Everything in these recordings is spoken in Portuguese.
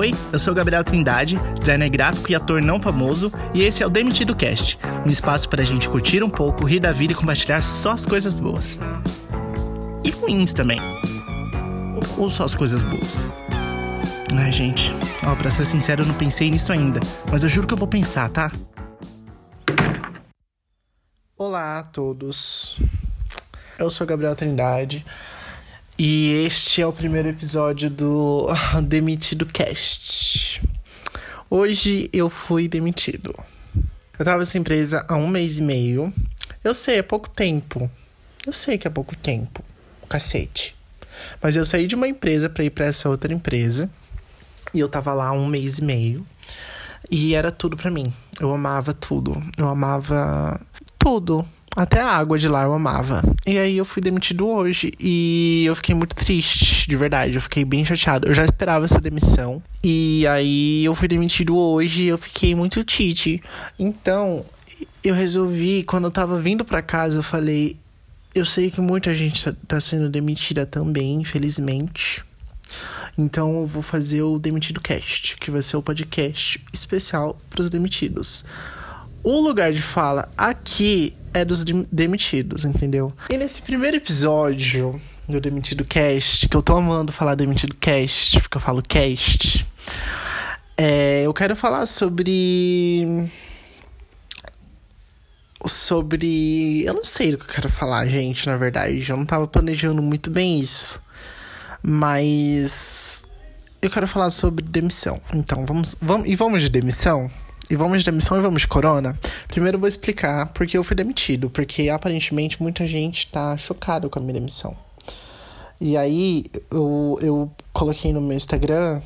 Oi, eu sou Gabriel Trindade, designer gráfico e ator não famoso, e esse é o Demitido Cast, um espaço para a gente curtir um pouco, rir da vida e compartilhar só as coisas boas. E ruins também. Ou só as coisas boas. Ai, gente, ó, pra ser sincero, eu não pensei nisso ainda, mas eu juro que eu vou pensar, tá? Olá a todos. Eu sou Gabriel Trindade. E este é o primeiro episódio do Demitido Cast. Hoje eu fui demitido. Eu tava nessa empresa há um mês e meio. Eu sei, é pouco tempo. Eu sei que é pouco tempo. Cacete. Mas eu saí de uma empresa para ir para essa outra empresa. E eu tava lá há um mês e meio. E era tudo para mim. Eu amava tudo. Eu amava tudo. Até a água de lá eu amava. E aí eu fui demitido hoje e eu fiquei muito triste, de verdade. Eu fiquei bem chateado. Eu já esperava essa demissão. E aí eu fui demitido hoje e eu fiquei muito tite. Então, eu resolvi, quando eu tava vindo para casa, eu falei: eu sei que muita gente tá, tá sendo demitida também, infelizmente. Então eu vou fazer o Demitido Cast, que vai ser o podcast especial para os demitidos. O lugar de fala aqui é dos demitidos, entendeu? E nesse primeiro episódio do Demitido Cast, que eu tô amando falar Demitido Cast, porque eu falo cast, é, eu quero falar sobre. Sobre. Eu não sei do que eu quero falar, gente, na verdade. Eu não tava planejando muito bem isso. Mas. Eu quero falar sobre demissão. Então, vamos. vamos e vamos de demissão? E vamos de demissão e vamos de corona? Primeiro eu vou explicar porque eu fui demitido. Porque aparentemente muita gente tá chocado com a minha demissão. E aí eu, eu coloquei no meu Instagram.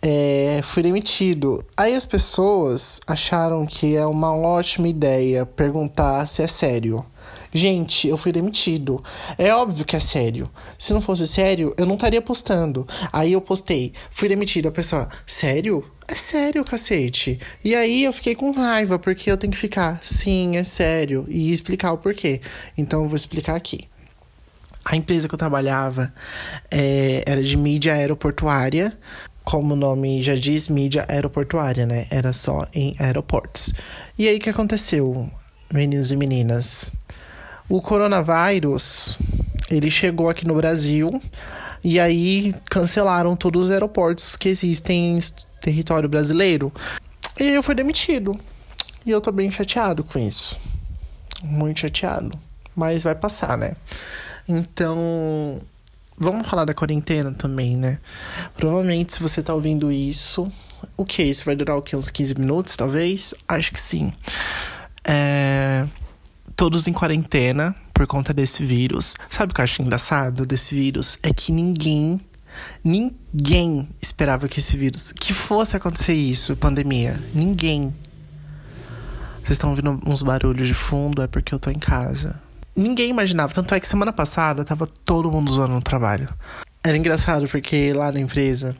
É, fui demitido. Aí as pessoas acharam que é uma ótima ideia perguntar se é sério. Gente, eu fui demitido. É óbvio que é sério. Se não fosse sério, eu não estaria postando. Aí eu postei, fui demitido. A pessoa, sério? É sério, cacete. E aí eu fiquei com raiva, porque eu tenho que ficar, sim, é sério, e explicar o porquê. Então eu vou explicar aqui. A empresa que eu trabalhava é, era de mídia aeroportuária, como o nome já diz, mídia aeroportuária, né? Era só em aeroportos. E aí o que aconteceu, meninos e meninas? O coronavírus, ele chegou aqui no Brasil e aí cancelaram todos os aeroportos que existem em território brasileiro. E eu fui demitido. E eu tô bem chateado com isso. Muito chateado. Mas vai passar, né? Então, vamos falar da quarentena também, né? Provavelmente, se você tá ouvindo isso, o que? Isso vai durar o quê? Uns 15 minutos, talvez? Acho que sim. É... Todos em quarentena por conta desse vírus. Sabe o que eu acho engraçado desse vírus? É que ninguém Ninguém esperava que esse vírus, que fosse acontecer isso, pandemia. Ninguém. Vocês estão ouvindo uns barulhos de fundo, é porque eu tô em casa. Ninguém imaginava, tanto é que semana passada tava todo mundo zoando no trabalho. Era engraçado porque lá na empresa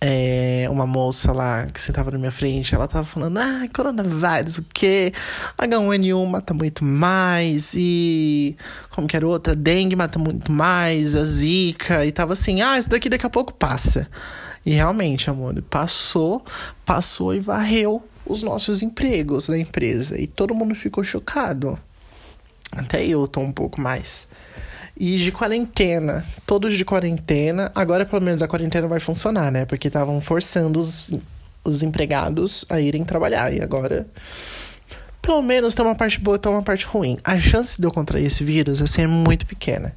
é, uma moça lá que sentava na minha frente, ela tava falando, ah, coronavírus, o quê? H1N1 mata muito mais, e como que era outra? Dengue mata muito mais, a zika, e tava assim, ah, isso daqui daqui a pouco passa. E realmente, amor, passou, passou e varreu os nossos empregos na empresa. E todo mundo ficou chocado. Até eu tô um pouco mais e de quarentena. Todos de quarentena. Agora, pelo menos, a quarentena vai funcionar, né? Porque estavam forçando os, os empregados a irem trabalhar. E agora. Pelo menos tem uma parte boa e tem uma parte ruim. A chance de eu contrair esse vírus, assim, é muito pequena.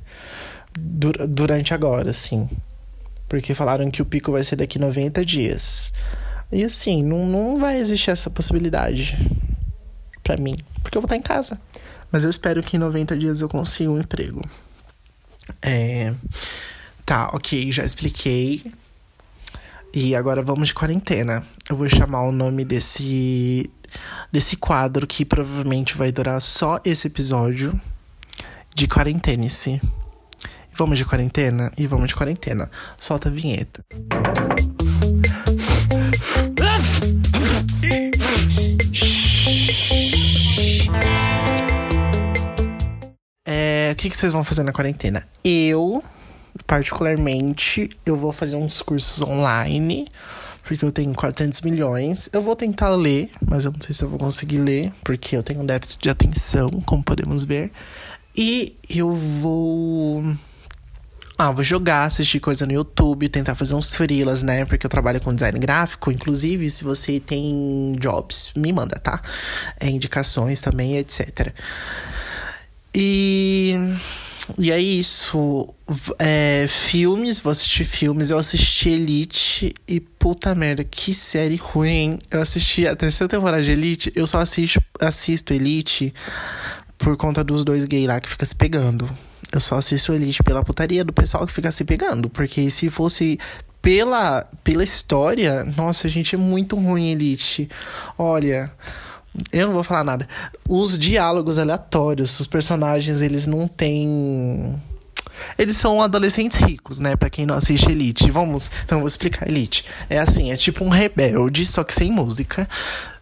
Dur durante agora, assim. Porque falaram que o pico vai ser daqui 90 dias. E assim, não, não vai existir essa possibilidade para mim. Porque eu vou estar em casa. Mas eu espero que em 90 dias eu consiga um emprego. É... Tá, ok, já expliquei. E agora vamos de quarentena. Eu vou chamar o nome desse desse quadro que provavelmente vai durar só esse episódio de quarentena-se. Vamos de quarentena e vamos de quarentena. Solta a vinheta. Que, que vocês vão fazer na quarentena? Eu, particularmente, eu vou fazer uns cursos online, porque eu tenho 400 milhões. Eu vou tentar ler, mas eu não sei se eu vou conseguir ler, porque eu tenho um déficit de atenção, como podemos ver. E eu vou. Ah, vou jogar, assistir coisa no YouTube, tentar fazer uns freelas, né? Porque eu trabalho com design gráfico. Inclusive, se você tem jobs, me manda, tá? É, indicações também, etc. E. E é isso. É, filmes, vou assistir filmes. Eu assisti Elite e puta merda, que série ruim. Eu assisti a terceira temporada de Elite. Eu só assisto, assisto Elite por conta dos dois gays lá que fica se pegando. Eu só assisto Elite pela putaria do pessoal que fica se pegando. Porque se fosse pela, pela história, nossa, gente, é muito ruim Elite. Olha. Eu não vou falar nada. Os diálogos aleatórios, os personagens, eles não têm. Eles são adolescentes ricos, né? Pra quem não assiste Elite. Vamos. Então, vou explicar Elite. É assim: é tipo um rebelde, só que sem música.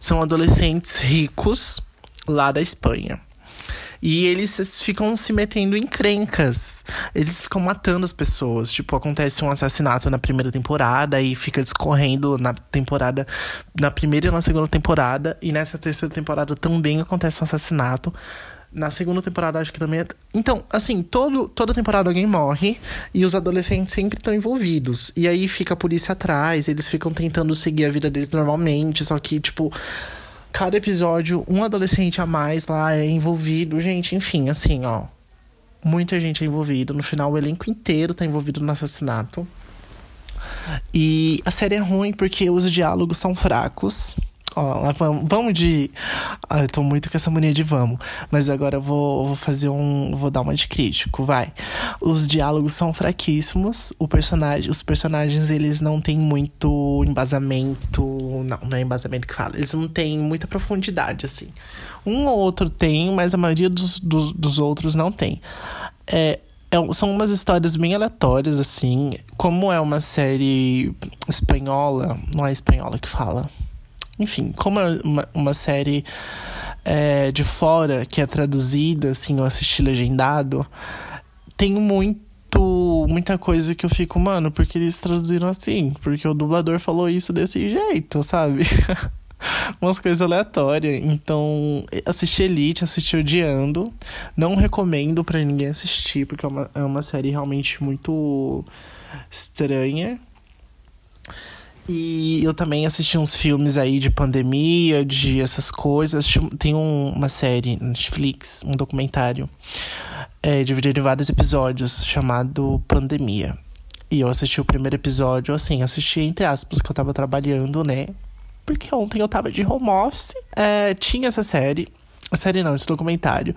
São adolescentes ricos lá da Espanha. E eles ficam se metendo em crencas. Eles ficam matando as pessoas. Tipo, acontece um assassinato na primeira temporada e fica discorrendo na temporada. Na primeira e na segunda temporada. E nessa terceira temporada também acontece um assassinato. Na segunda temporada, acho que também é. Então, assim, todo, toda temporada alguém morre e os adolescentes sempre estão envolvidos. E aí fica a polícia atrás, eles ficam tentando seguir a vida deles normalmente, só que, tipo cada episódio, um adolescente a mais lá é envolvido. Gente, enfim, assim, ó. Muita gente é envolvida. No final, o elenco inteiro tá envolvido no assassinato. E a série é ruim porque os diálogos são fracos. Vamos, vamos de. Ah, eu tô muito com essa mania de vamos. Mas agora eu vou, vou fazer um. Vou dar uma de crítico, vai. Os diálogos são fraquíssimos. O personagem, os personagens, eles não têm muito embasamento. Não, não é embasamento que fala. Eles não têm muita profundidade, assim. Um ou outro tem, mas a maioria dos, dos, dos outros não tem. É, é, são umas histórias bem aleatórias, assim. Como é uma série espanhola, não é espanhola que fala enfim, como é uma, uma série é, de fora que é traduzida, assim, eu assisti legendado, tem muito muita coisa que eu fico, mano, porque eles traduziram assim? Porque o dublador falou isso desse jeito, sabe? Umas coisas aleatórias. Então, assisti Elite, assisti Odiando. Não recomendo para ninguém assistir, porque é uma, é uma série realmente muito estranha. E eu também assisti uns filmes aí de pandemia, de essas coisas. Tem um, uma série Netflix, um documentário, é, dividido em vários episódios, chamado Pandemia. E eu assisti o primeiro episódio, assim, assisti entre aspas, que eu tava trabalhando, né? Porque ontem eu tava de home office. É, tinha essa série. A série não, esse documentário.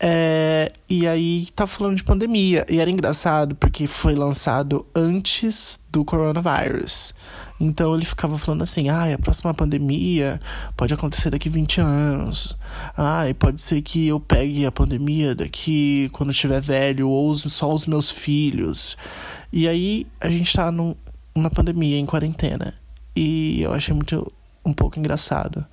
É, e aí tava falando de pandemia. E era engraçado porque foi lançado antes do coronavírus. Então ele ficava falando assim: ah, a próxima pandemia pode acontecer daqui 20 anos. Ah, e pode ser que eu pegue a pandemia daqui quando eu estiver velho, ou só os meus filhos. E aí a gente tá num, numa pandemia, em quarentena. E eu achei muito um pouco engraçado.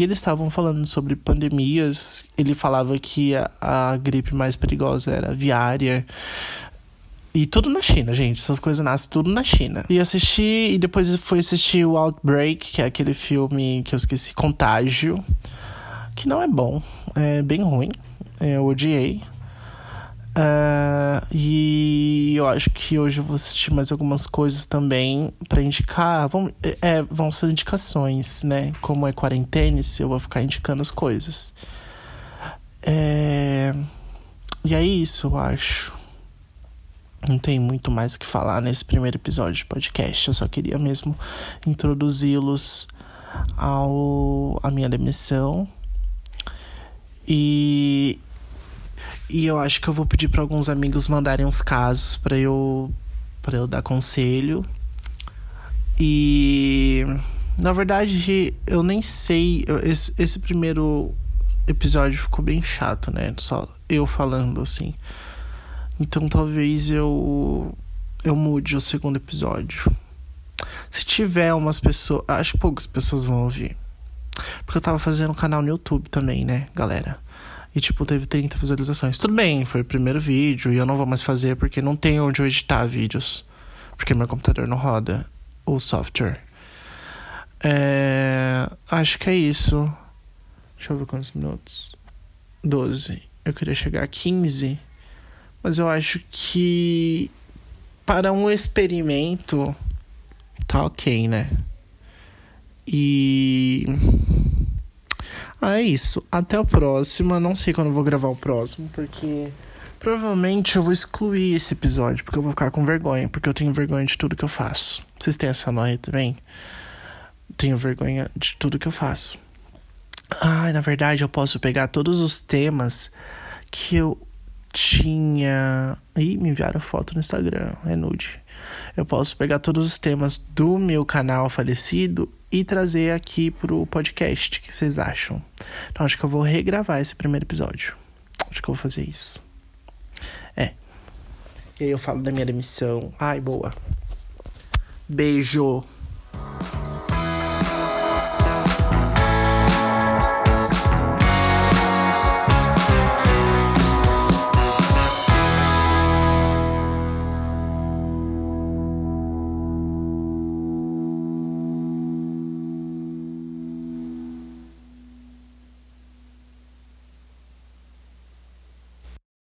E eles estavam falando sobre pandemias. Ele falava que a, a gripe mais perigosa era aviária. E tudo na China, gente. Essas coisas nascem tudo na China. E assisti, e depois fui assistir o Outbreak, que é aquele filme que eu esqueci, Contágio. Que não é bom, é bem ruim. Eu odiei. Uh, e eu acho que hoje eu vou assistir mais algumas coisas também para indicar. Vão, é, vão ser indicações, né? Como é quarentena, eu vou ficar indicando as coisas. É... E é isso, eu acho. Não tem muito mais o que falar nesse primeiro episódio de podcast. Eu só queria mesmo introduzi-los ao a minha demissão. E e eu acho que eu vou pedir para alguns amigos mandarem uns casos para eu para eu dar conselho. E na verdade, eu nem sei, esse, esse primeiro episódio ficou bem chato, né? Só eu falando assim. Então talvez eu eu mude o segundo episódio. Se tiver umas pessoas, acho que poucas pessoas vão ouvir. Porque eu tava fazendo um canal no YouTube também, né, galera? E, tipo, teve 30 visualizações. Tudo bem, foi o primeiro vídeo e eu não vou mais fazer porque não tem onde eu editar vídeos. Porque meu computador não roda o software. É... Acho que é isso. Deixa eu ver quantos minutos. 12. Eu queria chegar a 15. Mas eu acho que para um experimento tá ok, né? E. Ah, é isso. Até o próximo. Eu não sei quando eu vou gravar o próximo, porque provavelmente eu vou excluir esse episódio, porque eu vou ficar com vergonha, porque eu tenho vergonha de tudo que eu faço. Vocês têm essa noia também? Tenho vergonha de tudo que eu faço. Ah, na verdade, eu posso pegar todos os temas que eu tinha. Ih, me enviaram foto no Instagram, é nude. Eu posso pegar todos os temas do meu canal falecido e trazer aqui pro podcast. O que vocês acham? Então, acho que eu vou regravar esse primeiro episódio. Acho que eu vou fazer isso. É. E aí eu falo da minha demissão. Ai, boa. Beijo.